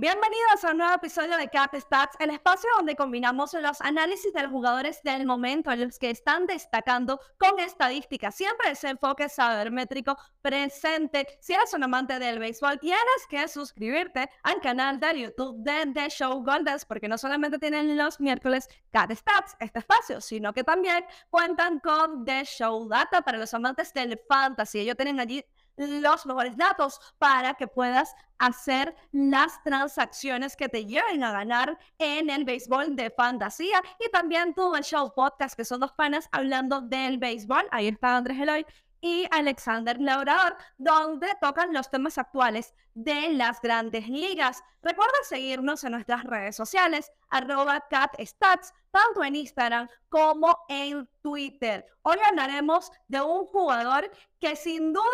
Bienvenidos a un nuevo episodio de Cat Stats, el espacio donde combinamos los análisis de los jugadores del momento en los que están destacando con estadísticas. Siempre ese enfoque sabermétrico presente. Si eres un amante del béisbol, tienes que suscribirte al canal de YouTube de The Show Goldes, porque no solamente tienen los miércoles Cat Stats, este espacio, sino que también cuentan con The Show Data para los amantes del fantasy. Ellos tienen allí los mejores datos para que puedas hacer las transacciones que te lleven a ganar en el béisbol de fantasía y también todo el show podcast que son dos panas hablando del béisbol. Ahí está Andrés Eloy y Alexander Laurador, donde tocan los temas actuales de las grandes ligas. Recuerda seguirnos en nuestras redes sociales, arroba catstats, tanto en Instagram como en Twitter. Hoy hablaremos de un jugador que sin duda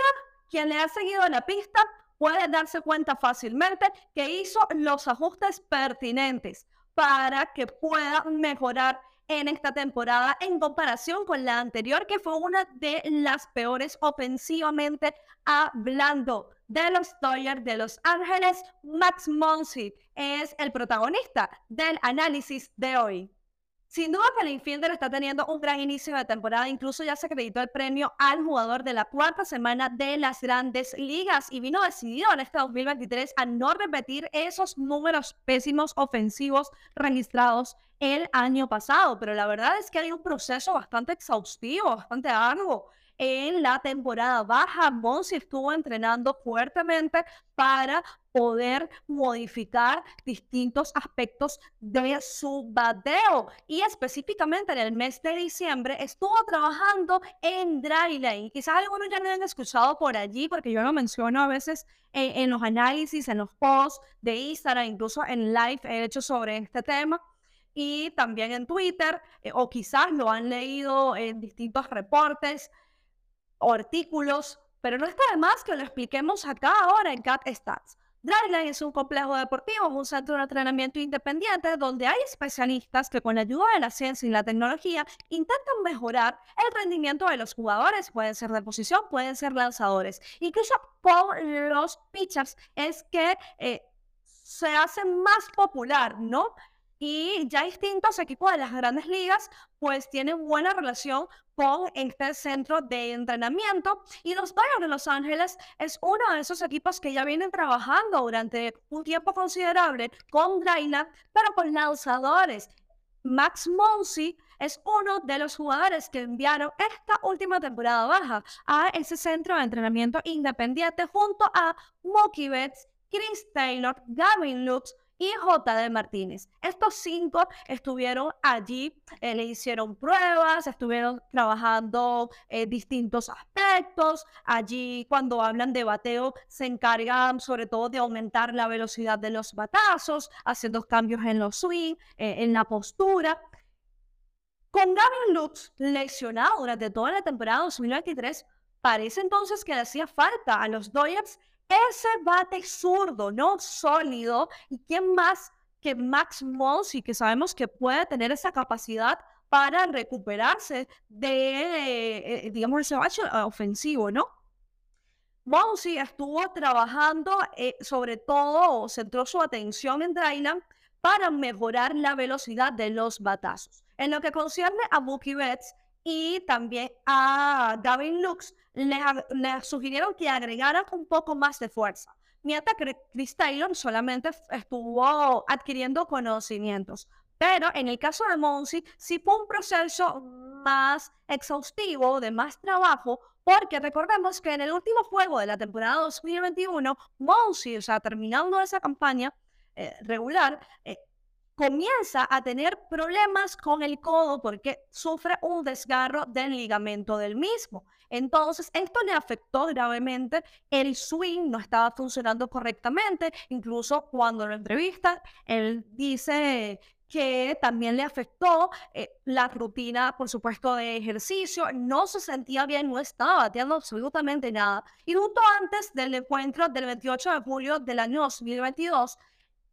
quien le ha seguido la pista puede darse cuenta fácilmente que hizo los ajustes pertinentes para que pueda mejorar en esta temporada en comparación con la anterior, que fue una de las peores ofensivamente hablando de los Dodgers de Los Ángeles. Max Monsi es el protagonista del análisis de hoy. Sin duda que el Infielder está teniendo un gran inicio de temporada, incluso ya se acreditó el premio al jugador de la cuarta semana de las grandes ligas y vino decidido en este 2023 a no repetir esos números pésimos ofensivos registrados el año pasado, pero la verdad es que hay un proceso bastante exhaustivo, bastante arduo en la temporada baja. Monsi estuvo entrenando fuertemente para poder modificar distintos aspectos de su bateo. Y específicamente en el mes de diciembre estuvo trabajando en dry lane. Quizás algunos ya lo han escuchado por allí, porque yo lo menciono a veces en, los análisis, en los posts de Instagram, incluso en live he hecho sobre este tema y también en Twitter, eh, o quizás lo han leído en distintos reportes artículos, pero no está de más que lo expliquemos acá ahora en Cat Stats. Dryline es un complejo deportivo, un centro de entrenamiento independiente donde hay especialistas que con la ayuda de la ciencia y la tecnología intentan mejorar el rendimiento de los jugadores. Pueden ser de posición, pueden ser lanzadores. Incluso por los pitchers es que eh, se hace más popular, ¿no? Y ya distintos equipos de las grandes ligas pues tienen buena relación con este centro de entrenamiento y los Dodgers de Los Ángeles es uno de esos equipos que ya vienen trabajando durante un tiempo considerable con Draina, pero con lanzadores. Max Monsi es uno de los jugadores que enviaron esta última temporada baja a ese centro de entrenamiento independiente junto a Mookie Betts, Chris Taylor, Gavin Lux, y J.D. Martínez. Estos cinco estuvieron allí, eh, le hicieron pruebas, estuvieron trabajando eh, distintos aspectos. Allí, cuando hablan de bateo, se encargan sobre todo de aumentar la velocidad de los batazos, haciendo cambios en los swing, eh, en la postura. Con Gavin Lux lesionado durante toda la temporada 2023, parece entonces que le hacía falta a los Dodgers ese bate zurdo, ¿no? Sólido. ¿Y quién más que Max Monsi, que sabemos que puede tener esa capacidad para recuperarse de, eh, digamos, ese bache eh, ofensivo, ¿no? Monsi estuvo trabajando, eh, sobre todo, centró su atención en Dryland para mejorar la velocidad de los batazos. En lo que concierne a Mookie Betts, y también a Gavin Lux le, sugirieron que agregaran un poco más de fuerza, mientras que Chris Taylor solamente estuvo adquiriendo conocimientos. Pero en el caso de Monsi, sí fue un proceso más exhaustivo, de más trabajo, porque recordemos que en el último juego de la temporada 2021, Monsi, o sea, terminando esa campaña eh, regular, eh, comienza a tener problemas con el codo porque sufre un desgarro del ligamento del mismo. Entonces, esto le afectó gravemente, el swing no estaba funcionando correctamente, incluso cuando lo entrevista, él dice que también le afectó eh, la rutina, por supuesto, de ejercicio, no se sentía bien, no estaba bateando absolutamente nada. Y justo antes del encuentro del 28 de julio del año 2022,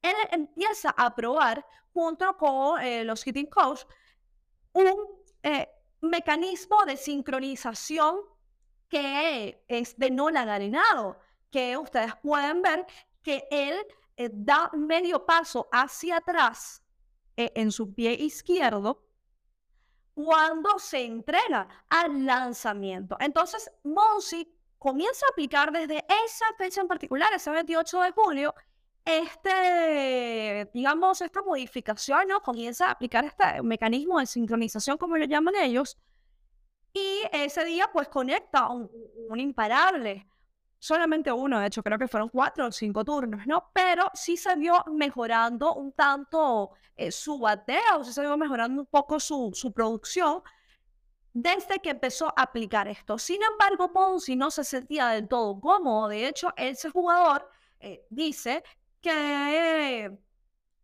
él empieza a probar junto con eh, los hitting coach un eh, mecanismo de sincronización que es de no larinado, que ustedes pueden ver que él eh, da medio paso hacia atrás en su pie izquierdo cuando se entrega al lanzamiento. Entonces, Monsi comienza a aplicar desde esa fecha en particular, ese 28 de julio, este, digamos, esta modificación, ¿no? Comienza a aplicar este mecanismo de sincronización, como lo llaman ellos, y ese día, pues, conecta un, un imparable solamente uno, de hecho creo que fueron cuatro o cinco turnos, ¿no? Pero sí se vio mejorando un tanto eh, su bateo, sí se vio mejorando un poco su, su producción desde que empezó a aplicar esto. Sin embargo, Ponzi no se sentía del todo cómodo. De hecho, ese jugador eh, dice que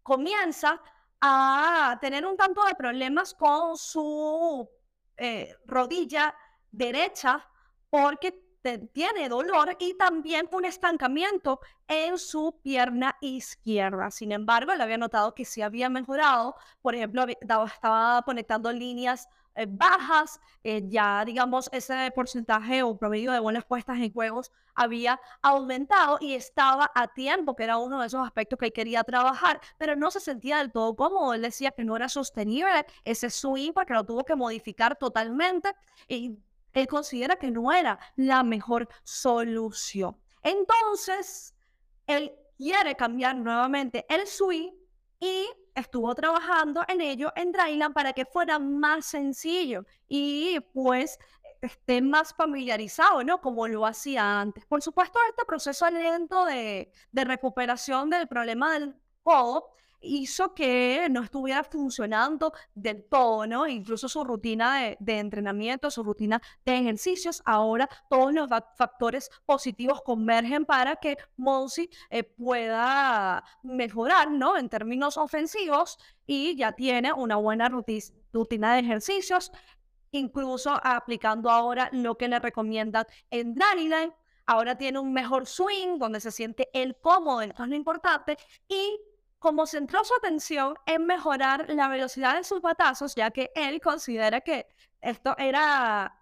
comienza a tener un tanto de problemas con su eh, rodilla derecha porque tiene dolor y también un estancamiento en su pierna izquierda. Sin embargo, le había notado que sí había mejorado. Por ejemplo, estaba conectando líneas bajas, eh, ya digamos ese porcentaje o promedio de buenas puestas en juegos había aumentado y estaba a tiempo, que era uno de esos aspectos que él quería trabajar, pero no se sentía del todo cómodo. Él decía que no era sostenible ese swing porque lo tuvo que modificar totalmente y él considera que no era la mejor solución. Entonces, él quiere cambiar nuevamente el swing y estuvo trabajando en ello en Dryland para que fuera más sencillo y pues esté más familiarizado, ¿no? Como lo hacía antes. Por supuesto, este proceso lento de, de recuperación del problema del codo hizo que no estuviera funcionando del todo, ¿no? Incluso su rutina de, entrenamiento, su rutina de ejercicios, ahora todos los factores positivos convergen para que Monsi eh, pueda mejorar, ¿no? En términos ofensivos y ya tiene una buena rutina de ejercicios, incluso aplicando ahora lo que le recomiendan en Dryline. Ahora tiene un mejor swing donde se siente el cómodo, esto es lo importante, y como centró su atención en mejorar la velocidad de sus batazos, ya que él considera que esto era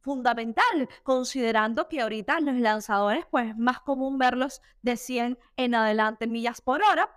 fundamental, considerando que ahorita los lanzadores, pues más común verlos de 100 en adelante millas por hora.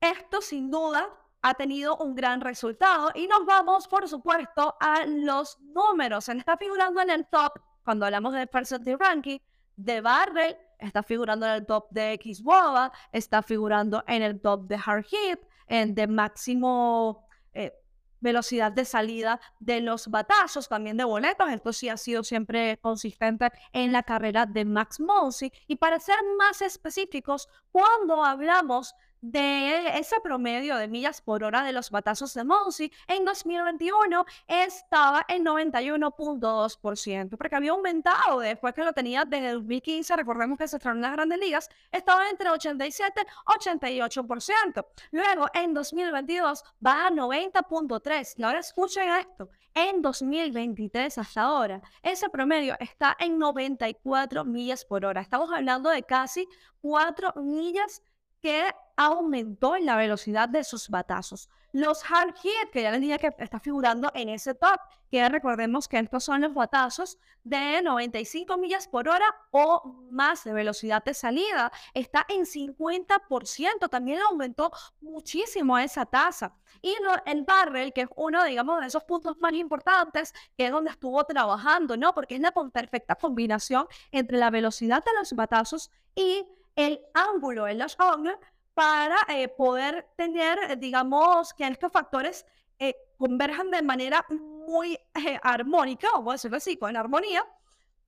Esto sin duda ha tenido un gran resultado y nos vamos, por supuesto, a los números. Se está figurando en el top, cuando hablamos de percentage ranking, de Barrel, está figurando en el top de Xboba, está figurando en el top de Hard Hit, en de máximo eh, velocidad de salida de los batazos, también de boletos. Esto sí ha sido siempre consistente en la carrera de Max Monsi. Y para ser más específicos, cuando hablamos de ese promedio de millas por hora de los batazos de Monsi, en 2021 estaba en 91.2%, porque había aumentado después que lo tenía desde 2015, recordemos que se estrenó en las grandes ligas, estaba entre 87 y 88%. Luego, en 2022 va a 90.3%. Y ahora escuchen esto, en 2023 hasta ahora, ese promedio está en 94 millas por hora. Estamos hablando de casi 4 millas que aumentó en la velocidad de sus batazos. Los hard hit, que ya les dije que está figurando en ese top, que recordemos que estos son los batazos de 95 millas por hora o más de velocidad de salida, está en 50%, también aumentó muchísimo esa tasa. Y el barrel, que es uno, digamos, de esos puntos más importantes, que es donde estuvo trabajando, ¿no? Porque es la perfecta combinación entre la velocidad de los batazos y el ángulo en los ongles para eh, poder tener, eh, digamos, que estos factores eh, converjan de manera muy armónica, o a decirlo así, con armonía,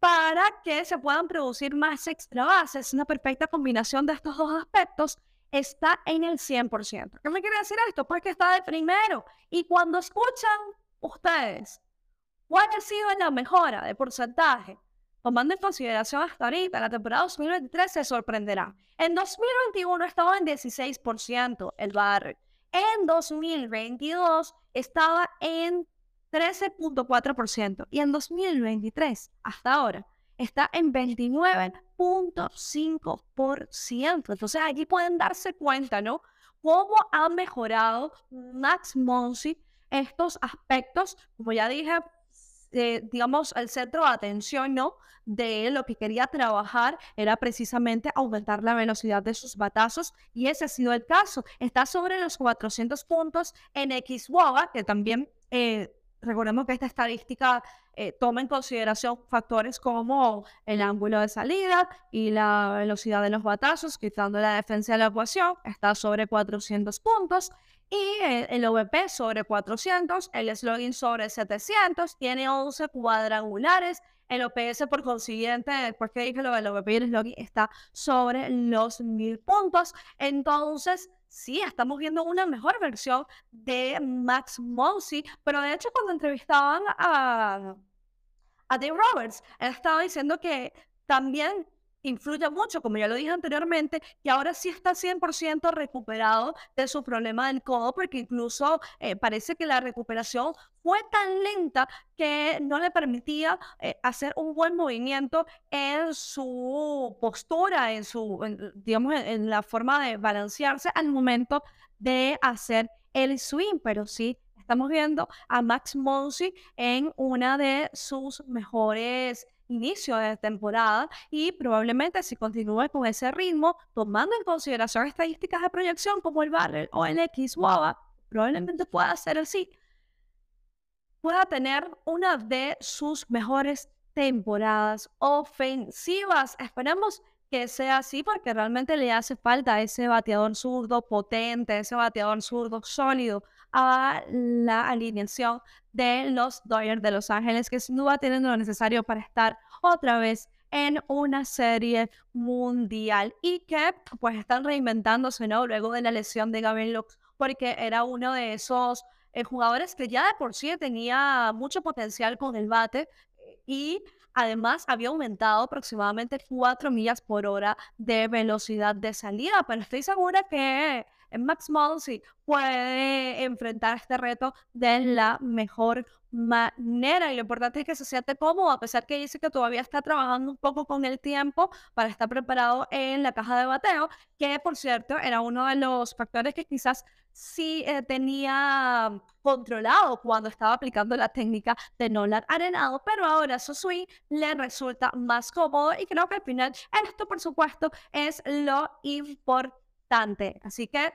para que se puedan producir más extra bases. Una perfecta combinación de estos dos aspectos está en el 100%. ¿Qué me quiere decir esto? Pues que está de primero. Y cuando escuchan ustedes cuál ha sido la mejora de porcentaje tomando en consideración hasta ahorita la temporada 2023, se sorprenderá. En 2021 estaba en 16% el barrio. En 2022 estaba en 13.4%. Y en 2023, hasta ahora, está en 29.5%. Entonces aquí pueden darse cuenta, ¿no? Cómo ha mejorado Max Monsi estos aspectos, como ya dije, eh, digamos, el centro de atención, ¿no? De lo que quería trabajar era precisamente aumentar la velocidad de sus batazos y ese ha sido el caso. Está sobre los 400 puntos en XWOA, que también eh, recordemos que esta estadística eh, toma en consideración factores como el ángulo de salida y la velocidad de los batazos, quitando la defensa de la ecuación, está sobre 400 puntos. Y el OVP sobre 400, el slogan sobre 700, tiene 11 cuadrangulares. El OPS, por consiguiente, después que dije lo del OVP y el slogan, está sobre los 1000 puntos. Entonces, sí, estamos viendo una mejor versión de Max Monsi, pero de hecho cuando entrevistaban a, a Dave Roberts, él estaba diciendo que también influye mucho, como ya lo dije anteriormente, que ahora sí está 100% recuperado de su problema del codo, porque incluso eh, parece que la recuperación fue tan lenta que no le permitía eh, hacer un buen movimiento en su postura, en su, digamos, en, la forma de balancearse al momento de hacer el swing, pero sí estamos viendo a Max Monsi en una de sus mejores inicio de temporada y probablemente si continúe con ese ritmo, tomando en consideración estadísticas de proyección como el barrel o el X WABA, probablemente pueda ser así, pueda tener una de sus mejores temporadas ofensivas. Esperemos que sea así porque realmente le hace falta ese bateador zurdo potente, ese bateador zurdo sólido a la alineación de los Dodgers de Los Ángeles, que sin duda tienen lo necesario para estar otra vez en una serie mundial y que pues están reinventándose ¿no? luego de la lesión de Gavin Lux, porque era uno de esos eh, jugadores que ya de por sí tenía mucho potencial con el bate y además había aumentado aproximadamente 4 millas por hora de velocidad de salida, pero estoy segura que Max Monsi puede enfrentar este reto de la mejor manera y lo importante es que se siente cómodo a pesar que dice que todavía está trabajando un poco con el tiempo para estar preparado en la caja de bateo que por cierto era uno de los factores que quizás sí eh, tenía controlado cuando estaba aplicando la técnica de Nolan Arenado, pero ahora su swing le resulta más cómodo y creo que al final esto por supuesto es lo importante. Así que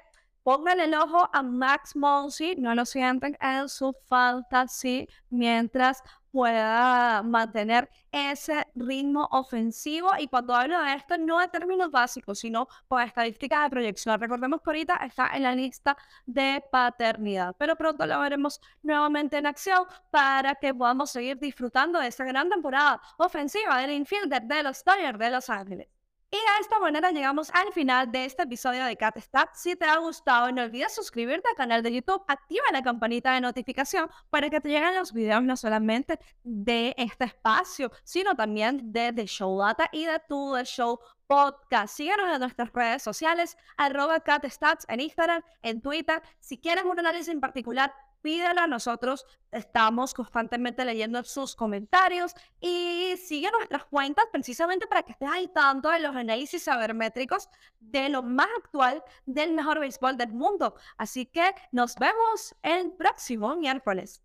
Pónganle el ojo a Max Monsi, no lo sienten en su fantasy mientras pueda mantener ese ritmo ofensivo. Y cuando hablo de esto, no de términos básicos, sino por estadísticas de proyección. Recordemos que ahorita está en la lista de paternidad, pero pronto lo veremos nuevamente en acción para que podamos seguir disfrutando de esta gran temporada ofensiva del infielder de los Dodgers de Los Ángeles. Y de esta manera llegamos al final de este episodio de Cat Si te ha gustado, no olvides suscribirte al canal de YouTube, activa la campanita de notificación para que te lleguen los videos no solamente de este espacio, sino también de The Show Data y de tu The Show Podcast. Síguenos en nuestras redes sociales, arroba CatStats en Instagram, en Twitter. Si quieres un análisis en particular, pídelo a nosotros. Estamos constantemente leyendo sus comentarios y sigue nuestras cuentas precisamente para que estés ahí tanto de los análisis sabermétricos de lo más actual del mejor béisbol del mundo. Así que nos vemos el próximo miércoles.